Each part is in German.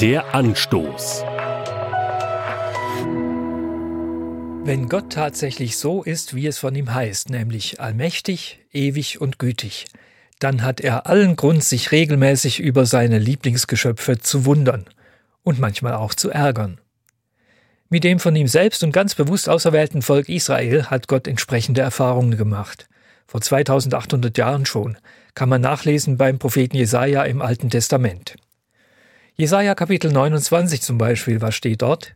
Der Anstoß. Wenn Gott tatsächlich so ist, wie es von ihm heißt, nämlich allmächtig, ewig und gütig, dann hat er allen Grund, sich regelmäßig über seine Lieblingsgeschöpfe zu wundern und manchmal auch zu ärgern. Mit dem von ihm selbst und ganz bewusst auserwählten Volk Israel hat Gott entsprechende Erfahrungen gemacht. Vor 2800 Jahren schon, kann man nachlesen beim Propheten Jesaja im Alten Testament. Jesaja Kapitel 29 zum Beispiel, was steht dort?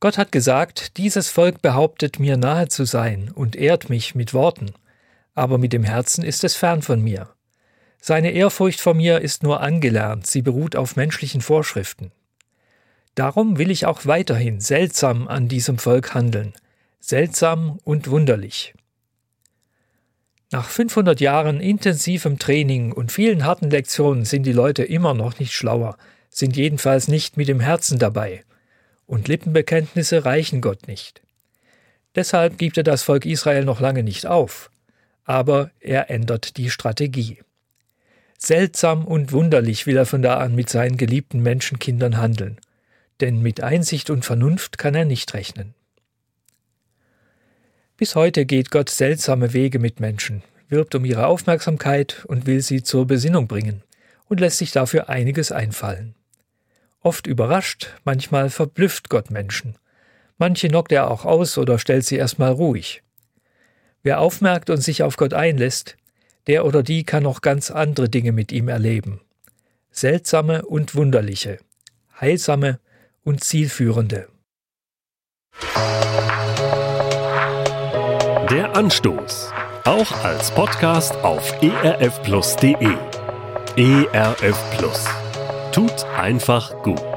Gott hat gesagt, dieses Volk behauptet mir nahe zu sein und ehrt mich mit Worten, aber mit dem Herzen ist es fern von mir. Seine Ehrfurcht vor mir ist nur angelernt, sie beruht auf menschlichen Vorschriften. Darum will ich auch weiterhin seltsam an diesem Volk handeln, seltsam und wunderlich. Nach 500 Jahren intensivem Training und vielen harten Lektionen sind die Leute immer noch nicht schlauer, sind jedenfalls nicht mit dem Herzen dabei, und Lippenbekenntnisse reichen Gott nicht. Deshalb gibt er das Volk Israel noch lange nicht auf, aber er ändert die Strategie. Seltsam und wunderlich will er von da an mit seinen geliebten Menschenkindern handeln – denn mit Einsicht und Vernunft kann er nicht rechnen. Bis heute geht Gott seltsame Wege mit Menschen, wirbt um ihre Aufmerksamkeit und will sie zur Besinnung bringen und lässt sich dafür einiges einfallen. Oft überrascht, manchmal verblüfft Gott Menschen. Manche knockt er auch aus oder stellt sie erstmal ruhig. Wer aufmerkt und sich auf Gott einlässt, der oder die kann noch ganz andere Dinge mit ihm erleben. Seltsame und wunderliche, heilsame und zielführende. Der Anstoß. Auch als Podcast auf erfplus.de. ERF Plus. Tut einfach gut.